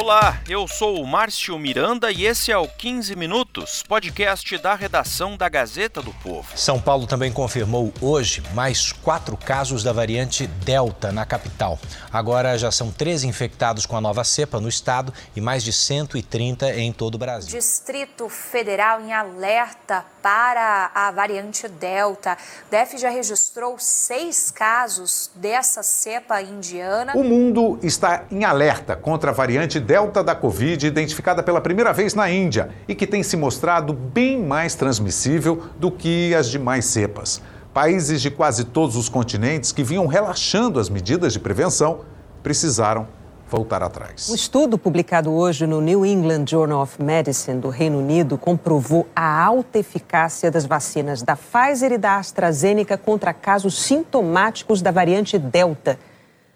Olá, eu sou o Márcio Miranda e esse é o 15 Minutos, podcast da redação da Gazeta do Povo. São Paulo também confirmou hoje mais quatro casos da variante Delta na capital. Agora já são 13 infectados com a nova cepa no estado e mais de 130 em todo o Brasil. Distrito Federal em alerta para a variante Delta. O DF já registrou seis casos dessa cepa indiana. O mundo está em alerta contra a variante Delta da Covid, identificada pela primeira vez na Índia e que tem se mostrado bem mais transmissível do que as demais cepas. Países de quase todos os continentes que vinham relaxando as medidas de prevenção precisaram voltar atrás. Um estudo publicado hoje no New England Journal of Medicine do Reino Unido comprovou a alta eficácia das vacinas da Pfizer e da AstraZeneca contra casos sintomáticos da variante Delta.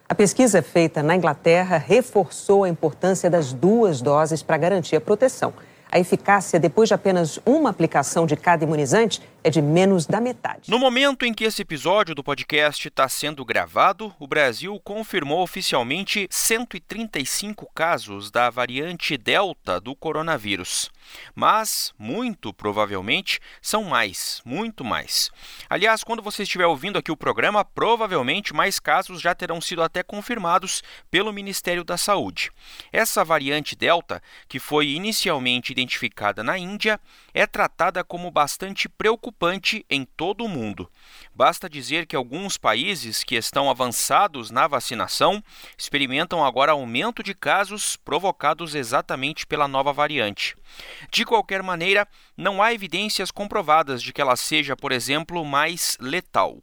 A pesquisa feita na Inglaterra reforçou a importância das duas doses para garantir a proteção. A eficácia, depois de apenas uma aplicação de cada imunizante, é de menos da metade. No momento em que esse episódio do podcast está sendo gravado, o Brasil confirmou oficialmente 135 casos da variante Delta do coronavírus. Mas, muito provavelmente, são mais, muito mais. Aliás, quando você estiver ouvindo aqui o programa, provavelmente mais casos já terão sido até confirmados pelo Ministério da Saúde. Essa variante Delta, que foi inicialmente identificada na Índia, é tratada como bastante preocupante em todo o mundo. Basta dizer que alguns países que estão avançados na vacinação experimentam agora aumento de casos provocados exatamente pela nova variante. De qualquer maneira, não há evidências comprovadas de que ela seja, por exemplo, mais letal.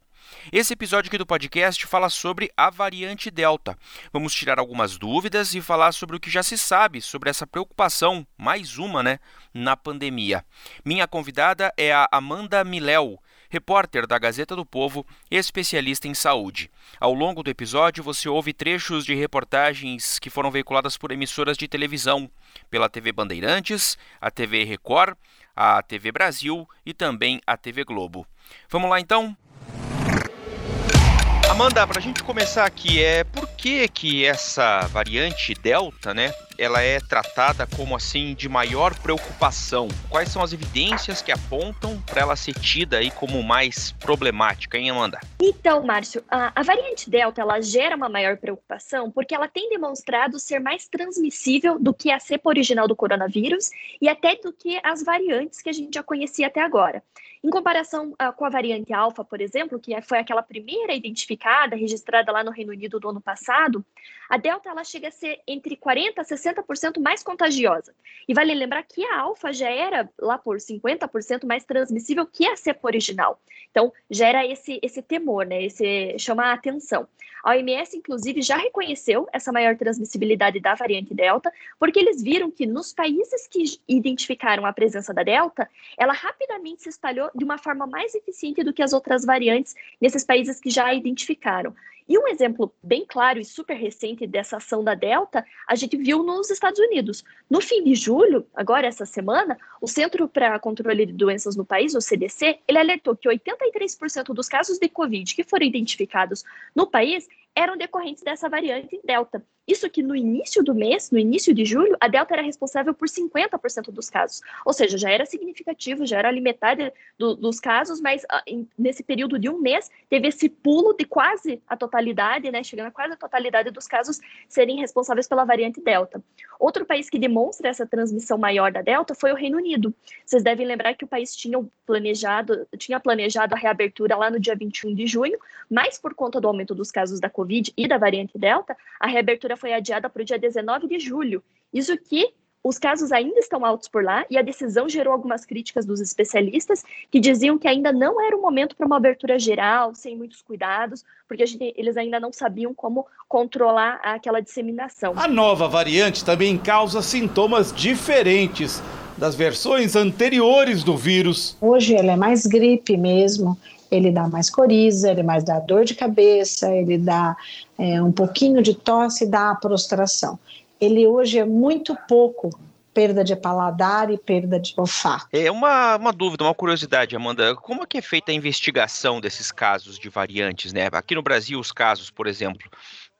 Esse episódio aqui do podcast fala sobre a variante Delta. Vamos tirar algumas dúvidas e falar sobre o que já se sabe sobre essa preocupação, mais uma, né, na pandemia. Minha convidada é a Amanda Miléu, repórter da Gazeta do Povo especialista em saúde. Ao longo do episódio, você ouve trechos de reportagens que foram veiculadas por emissoras de televisão, pela TV Bandeirantes, a TV Record, a TV Brasil e também a TV Globo. Vamos lá então? Amanda, para a gente começar aqui, é por que que essa variante Delta, né, ela é tratada como assim de maior preocupação? Quais são as evidências que apontam para ela ser tida aí como mais problemática, hein, Amanda? Então, Márcio, a, a, variante Delta ela gera uma maior preocupação porque ela tem demonstrado ser mais transmissível do que a cepa original do coronavírus e até do que as variantes que a gente já conhecia até agora. Em comparação uh, com a variante alfa, por exemplo, que foi aquela primeira identificada, registrada lá no Reino Unido do ano passado, a delta ela chega a ser entre 40 a 60% mais contagiosa. E vale lembrar que a alfa já era lá por 50% mais transmissível que a cepa original. Então, gera esse esse temor, né? Esse chama a atenção. A OMS inclusive já reconheceu essa maior transmissibilidade da variante delta, porque eles viram que nos países que identificaram a presença da delta, ela rapidamente se espalhou de uma forma mais eficiente do que as outras variantes nesses países que já a identificaram. E um exemplo bem claro e super recente dessa ação da Delta, a gente viu nos Estados Unidos. No fim de julho, agora essa semana, o Centro para Controle de Doenças no país, o CDC, ele alertou que 83% dos casos de Covid que foram identificados no país eram decorrentes dessa variante Delta. Isso que no início do mês, no início de julho, a Delta era responsável por 50% dos casos. Ou seja, já era significativo, já era a metade do, dos casos, mas uh, em, nesse período de um mês teve esse pulo de quase a totalidade, né, chegando a quase a totalidade dos casos serem responsáveis pela variante Delta. Outro país que demonstra essa transmissão maior da Delta foi o Reino Unido. Vocês devem lembrar que o país tinha planejado, tinha planejado a reabertura lá no dia 21 de junho, mas por conta do aumento dos casos da Covid e da variante Delta, a reabertura foi adiada para o dia 19 de julho. Isso que os casos ainda estão altos por lá e a decisão gerou algumas críticas dos especialistas que diziam que ainda não era o momento para uma abertura geral, sem muitos cuidados, porque gente, eles ainda não sabiam como controlar aquela disseminação. A nova variante também causa sintomas diferentes das versões anteriores do vírus. Hoje ela é mais gripe mesmo, ele dá mais coriza, ele mais dá dor de cabeça, ele dá é, um pouquinho de tosse e dá prostração ele hoje é muito pouco perda de paladar e perda de olfato. É uma, uma dúvida, uma curiosidade, Amanda. Como é que é feita a investigação desses casos de variantes, né? Aqui no Brasil, os casos, por exemplo,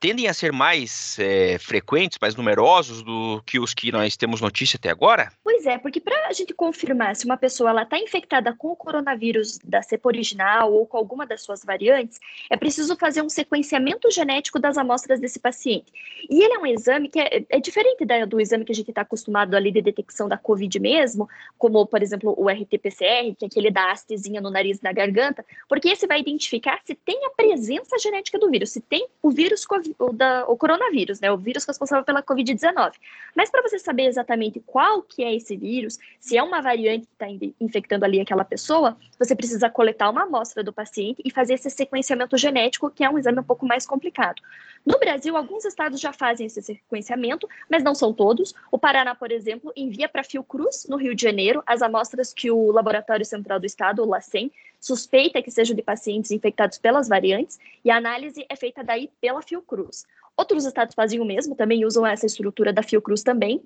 tendem a ser mais é, frequentes, mais numerosos do que os que nós temos notícia até agora? Pois é, porque para a gente confirmar se uma pessoa está infectada com o coronavírus da cepa original ou com alguma das suas variantes, é preciso fazer um sequenciamento genético das amostras desse paciente. E ele é um exame que é, é diferente da, do exame que a gente está acostumado ali de detecção da COVID mesmo, como, por exemplo, o RT-PCR, que é aquele da hastezinha no nariz e na garganta, porque esse vai identificar se tem a presença genética do vírus, se tem o vírus COVID o, da, o coronavírus, né, o vírus responsável pela Covid-19. Mas para você saber exatamente qual que é esse vírus, se é uma variante que está infectando ali aquela pessoa, você precisa coletar uma amostra do paciente e fazer esse sequenciamento genético, que é um exame um pouco mais complicado. No Brasil, alguns estados já fazem esse sequenciamento, mas não são todos. O Paraná, por exemplo, envia para Fiocruz, no Rio de Janeiro, as amostras que o Laboratório Central do Estado, o LACEN, suspeita que sejam de pacientes infectados pelas variantes, e a análise é feita daí pela Fiocruz. Outros estados fazem o mesmo, também usam essa estrutura da Fiocruz também.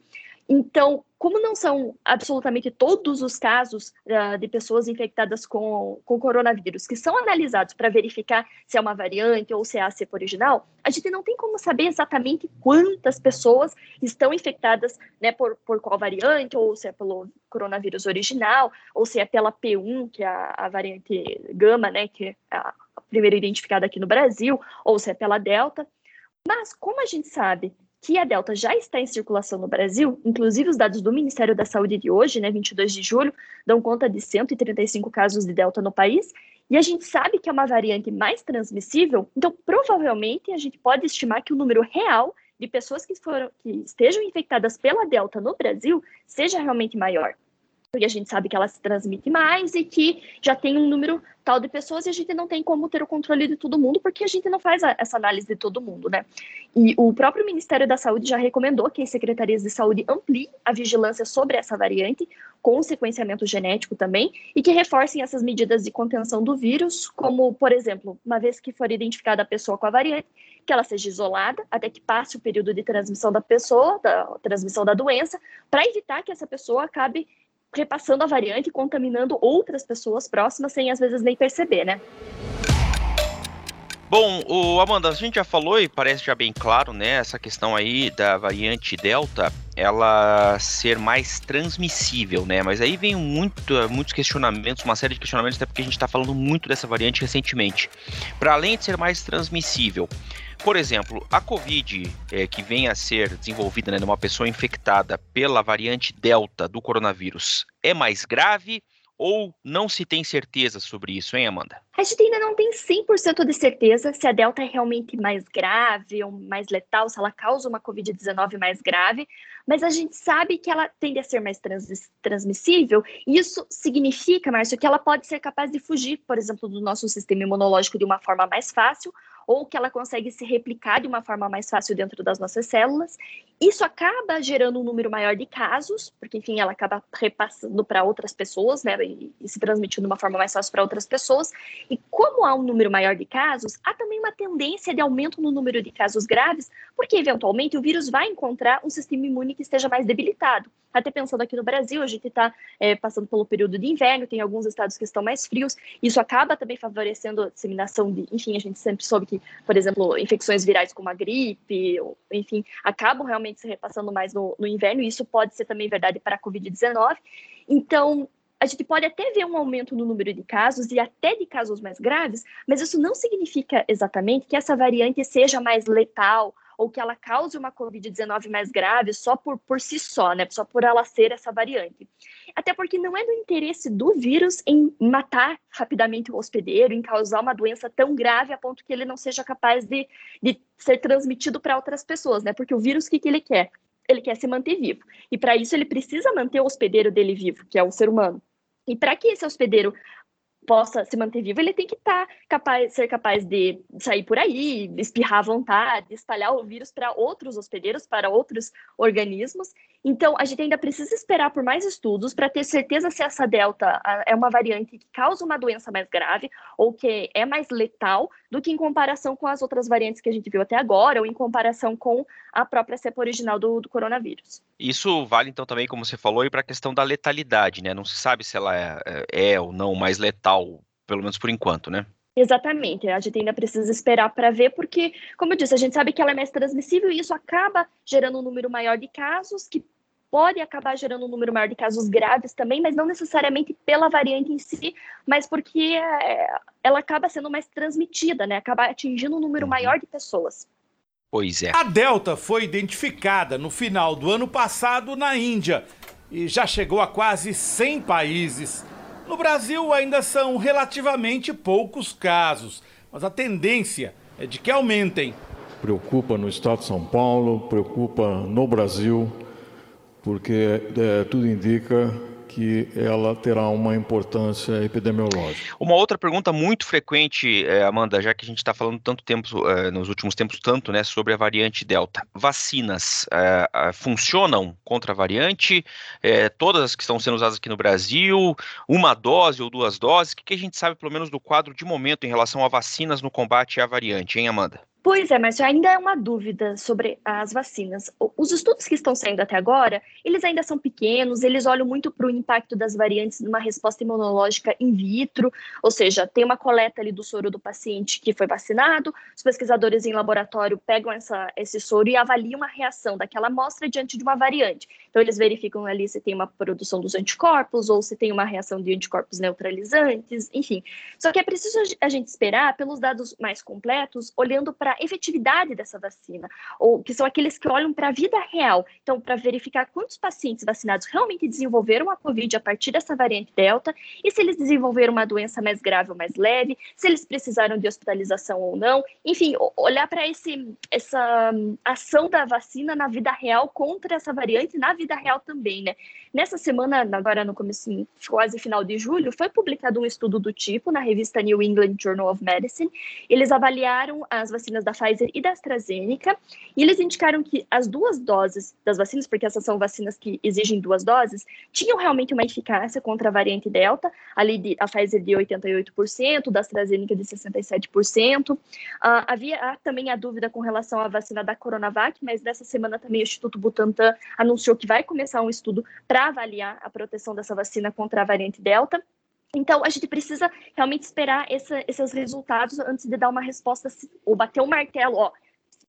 Então, como não são absolutamente todos os casos uh, de pessoas infectadas com, com coronavírus que são analisados para verificar se é uma variante ou se é a cepa original, a gente não tem como saber exatamente quantas pessoas estão infectadas né, por, por qual variante, ou se é pelo coronavírus original, ou se é pela P1, que é a, a variante gama, né, que é a primeira identificada aqui no Brasil, ou se é pela Delta. Mas, como a gente sabe que a Delta já está em circulação no Brasil, inclusive os dados do Ministério da Saúde de hoje, né, 22 de julho, dão conta de 135 casos de Delta no país, e a gente sabe que é uma variante mais transmissível, então provavelmente a gente pode estimar que o número real de pessoas que, foram, que estejam infectadas pela Delta no Brasil seja realmente maior porque a gente sabe que ela se transmite mais e que já tem um número tal de pessoas e a gente não tem como ter o controle de todo mundo, porque a gente não faz a, essa análise de todo mundo, né? E o próprio Ministério da Saúde já recomendou que as secretarias de saúde ampliem a vigilância sobre essa variante, com sequenciamento genético também, e que reforcem essas medidas de contenção do vírus, como, por exemplo, uma vez que for identificada a pessoa com a variante, que ela seja isolada até que passe o período de transmissão da pessoa, da transmissão da doença, para evitar que essa pessoa acabe repassando a variante e contaminando outras pessoas próximas sem às vezes nem perceber, né? Bom, o Amanda, a gente já falou e parece já bem claro, né, essa questão aí da variante Delta, ela ser mais transmissível, né? Mas aí vem muito, muitos questionamentos, uma série de questionamentos, até porque a gente está falando muito dessa variante recentemente. Para além de ser mais transmissível, por exemplo, a Covid, é, que vem a ser desenvolvida né, numa pessoa infectada pela variante Delta do coronavírus, é mais grave ou não se tem certeza sobre isso, hein, Amanda? A gente ainda não tem 100% de certeza se a Delta é realmente mais grave ou mais letal, se ela causa uma Covid-19 mais grave, mas a gente sabe que ela tende a ser mais trans transmissível, e isso significa, Márcio, que ela pode ser capaz de fugir, por exemplo, do nosso sistema imunológico de uma forma mais fácil, ou que ela consegue se replicar de uma forma mais fácil dentro das nossas células. Isso acaba gerando um número maior de casos, porque, enfim, ela acaba repassando para outras pessoas, né, e, e, se transmitindo de uma forma mais fácil para outras pessoas. E como há um número maior de casos, há também uma tendência de aumento no número de casos graves, porque, eventualmente, o vírus vai encontrar um sistema imune que esteja mais debilitado. Até pensando aqui no Brasil, a gente está é, passando pelo período de inverno, tem alguns estados que estão mais frios, isso acaba também favorecendo a disseminação de, enfim, a gente sempre soube que, por exemplo, infecções virais como a gripe, ou, enfim, acabam realmente se repassando mais no, no inverno, e isso pode ser também verdade para a Covid-19. Então, a gente pode até ver um aumento no número de casos e até de casos mais graves, mas isso não significa exatamente que essa variante seja mais letal ou que ela cause uma Covid-19 mais grave só por, por si só, né? Só por ela ser essa variante. Até porque não é do interesse do vírus em matar rapidamente o hospedeiro, em causar uma doença tão grave a ponto que ele não seja capaz de, de ser transmitido para outras pessoas, né? Porque o vírus, o que, que ele quer? ele quer se manter vivo. E para isso ele precisa manter o hospedeiro dele vivo, que é o ser humano. E para que esse hospedeiro possa se manter vivo, ele tem que estar tá capaz, ser capaz de sair por aí, espirrar à vontade, espalhar o vírus para outros hospedeiros, para outros organismos. Então, a gente ainda precisa esperar por mais estudos para ter certeza se essa delta é uma variante que causa uma doença mais grave ou que é mais letal do que em comparação com as outras variantes que a gente viu até agora ou em comparação com a própria cepa original do, do coronavírus. Isso vale então também, como você falou, para a questão da letalidade, né? Não se sabe se ela é, é, é ou não mais letal, pelo menos por enquanto, né? Exatamente, a gente ainda precisa esperar para ver, porque, como eu disse, a gente sabe que ela é mais transmissível e isso acaba gerando um número maior de casos, que pode acabar gerando um número maior de casos graves também, mas não necessariamente pela variante em si, mas porque é, ela acaba sendo mais transmitida, né? Acaba atingindo um número uhum. maior de pessoas. Pois é. A Delta foi identificada no final do ano passado na Índia e já chegou a quase 100 países. No Brasil ainda são relativamente poucos casos, mas a tendência é de que aumentem. Preocupa no estado de São Paulo, preocupa no Brasil, porque é, tudo indica que ela terá uma importância epidemiológica. Uma outra pergunta muito frequente, eh, Amanda, já que a gente está falando tanto tempo, eh, nos últimos tempos, tanto né, sobre a variante Delta. Vacinas eh, funcionam contra a variante? todas as que estão sendo usadas aqui no Brasil? Uma dose ou duas doses? O que a gente sabe, pelo menos, do quadro de momento em relação a vacinas no combate à variante, hein, Amanda? Pois é, mas ainda é uma dúvida sobre as vacinas. Os estudos que estão saindo até agora, eles ainda são pequenos, eles olham muito para o impacto das variantes numa resposta imunológica in vitro, ou seja, tem uma coleta ali do soro do paciente que foi vacinado, os pesquisadores em laboratório pegam essa, esse soro e avaliam a reação daquela amostra diante de uma variante. Então, eles verificam ali se tem uma produção dos anticorpos ou se tem uma reação de anticorpos neutralizantes, enfim. Só que é preciso a gente esperar pelos dados mais completos, olhando para efetividade dessa vacina, ou que são aqueles que olham para a vida real. Então, para verificar quantos pacientes vacinados realmente desenvolveram a Covid a partir dessa variante Delta e se eles desenvolveram uma doença mais grave ou mais leve, se eles precisaram de hospitalização ou não. Enfim, olhar para essa hum, ação da vacina na vida real contra essa variante na vida real também, né? Nessa semana, agora no começo, quase final de julho, foi publicado um estudo do tipo na revista New England Journal of Medicine. Eles avaliaram as vacinas da Pfizer e da AstraZeneca, e eles indicaram que as duas doses das vacinas, porque essas são vacinas que exigem duas doses, tinham realmente uma eficácia contra a variante Delta, ali de, a Pfizer de 88%, da AstraZeneca de 67%. Uh, ah, havia também a dúvida com relação à vacina da Coronavac, mas nessa semana também o Instituto Butantan anunciou que vai começar um estudo para avaliar a proteção dessa vacina contra a variante Delta. Então, a gente precisa realmente esperar essa, esses resultados antes de dar uma resposta, ou bater o um martelo, ó,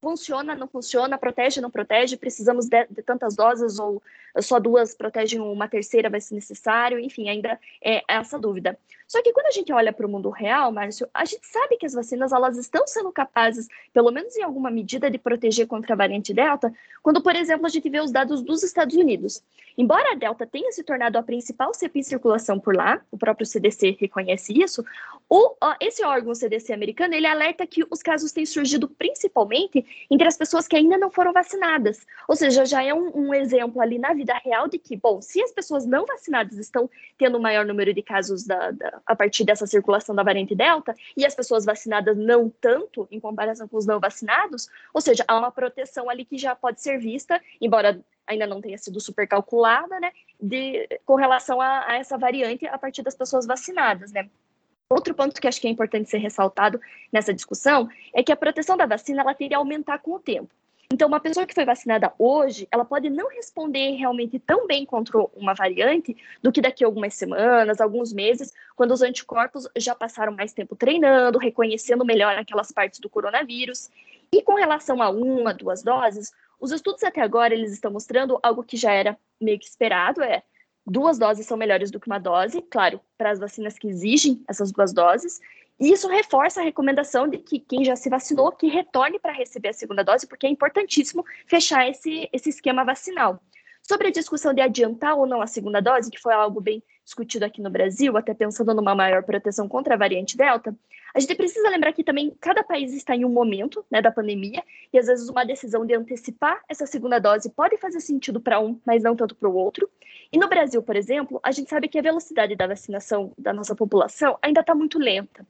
funciona, não funciona, protege, não protege, precisamos de, de, tantas doses ou só duas protegem uma terceira vai ser necessário, enfim, ainda é essa dúvida. Só que quando a gente olha para o mundo real, Márcio, a gente sabe que as vacinas elas estão sendo capazes, pelo menos em alguma medida, de proteger contra a variante Delta, quando, por exemplo, a gente vê os dados dos Estados Unidos. Embora a Delta tenha se tornado a principal cepa em circulação por lá, o próprio CDC reconhece isso, o, esse órgão CDC americano, ele alerta que os casos têm surgido principalmente entre as pessoas que ainda não foram vacinadas. Ou seja, já é um, um exemplo ali na vida real de que, bom, se as pessoas não vacinadas estão tendo maior número de casos da, da, a partir dessa circulação da variante Delta, e as pessoas vacinadas não tanto em comparação com os não vacinados, ou seja, há uma proteção ali que já pode ser vista, embora ainda não tenha sido super calculada, né, de, com relação a, a essa variante a partir das pessoas vacinadas, né. Outro ponto que acho que é importante ser ressaltado nessa discussão é que a proteção da vacina ela tende a aumentar com o tempo. Então, uma pessoa que foi vacinada hoje, ela pode não responder realmente tão bem contra uma variante do que daqui a algumas semanas, alguns meses, quando os anticorpos já passaram mais tempo treinando, reconhecendo melhor aquelas partes do coronavírus. E com relação a uma, duas doses, os estudos até agora eles estão mostrando algo que já era meio que esperado, é duas doses são melhores do que uma dose, claro, para as vacinas que exigem essas duas doses, e isso reforça a recomendação de que quem já se vacinou que retorne para receber a segunda dose, porque é importantíssimo fechar esse, esse esquema vacinal. Sobre a discussão de adiantar ou não a segunda dose, que foi algo bem discutido aqui no Brasil, até pensando numa maior proteção contra a variante Delta, A gente precisa lembrar que também cada país está em um momento né, da pandemia, e às vezes uma decisão de antecipar essa segunda dose pode fazer sentido para um, mas não tanto para o outro. E no Brasil, por exemplo, a gente sabe que a velocidade da vacinação da nossa população ainda está muito lenta.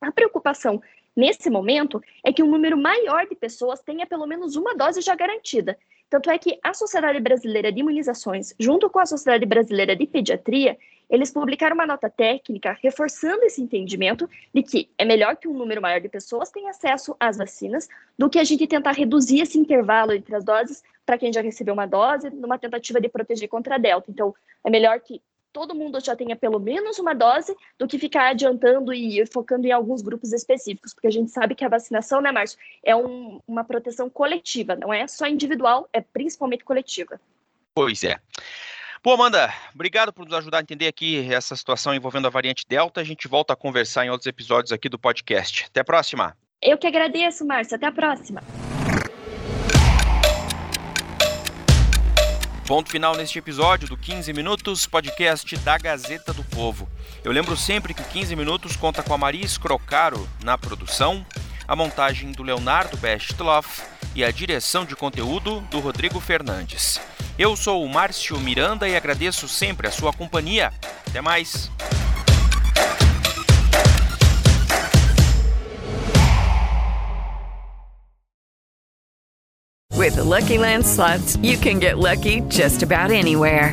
A preocupação nesse momento é que um número maior de pessoas tenha pelo menos uma dose já garantida. Tanto é que a Sociedade Brasileira de Imunizações, junto com a Sociedade Brasileira de Pediatria, eles publicaram uma nota técnica reforçando esse entendimento de que é melhor que um número maior de pessoas tenha acesso às vacinas do que a gente tentar reduzir esse intervalo entre as doses para quem já recebeu uma dose, numa tentativa de proteger contra a Delta. Então, é melhor que todo mundo já tenha pelo menos uma dose do que ficar adiantando e focando em alguns grupos específicos, porque a gente sabe que a vacinação, né, Márcio, é um, uma proteção coletiva, não é só individual, é principalmente coletiva. Pois é. Bom, Amanda, obrigado por nos ajudar a entender aqui essa situação envolvendo a variante Delta. A gente volta a conversar em outros episódios aqui do podcast. Até a próxima. Eu que agradeço, Márcio. Até a próxima. Ponto final neste episódio do 15 Minutos, podcast da Gazeta do Povo. Eu lembro sempre que o 15 Minutos conta com a Maria Escrocaro na produção, a montagem do Leonardo Bestloff e a direção de conteúdo do Rodrigo Fernandes. Eu sou o Márcio Miranda e agradeço sempre a sua companhia. Até mais! With the Lucky Land slots, you can get lucky just about anywhere.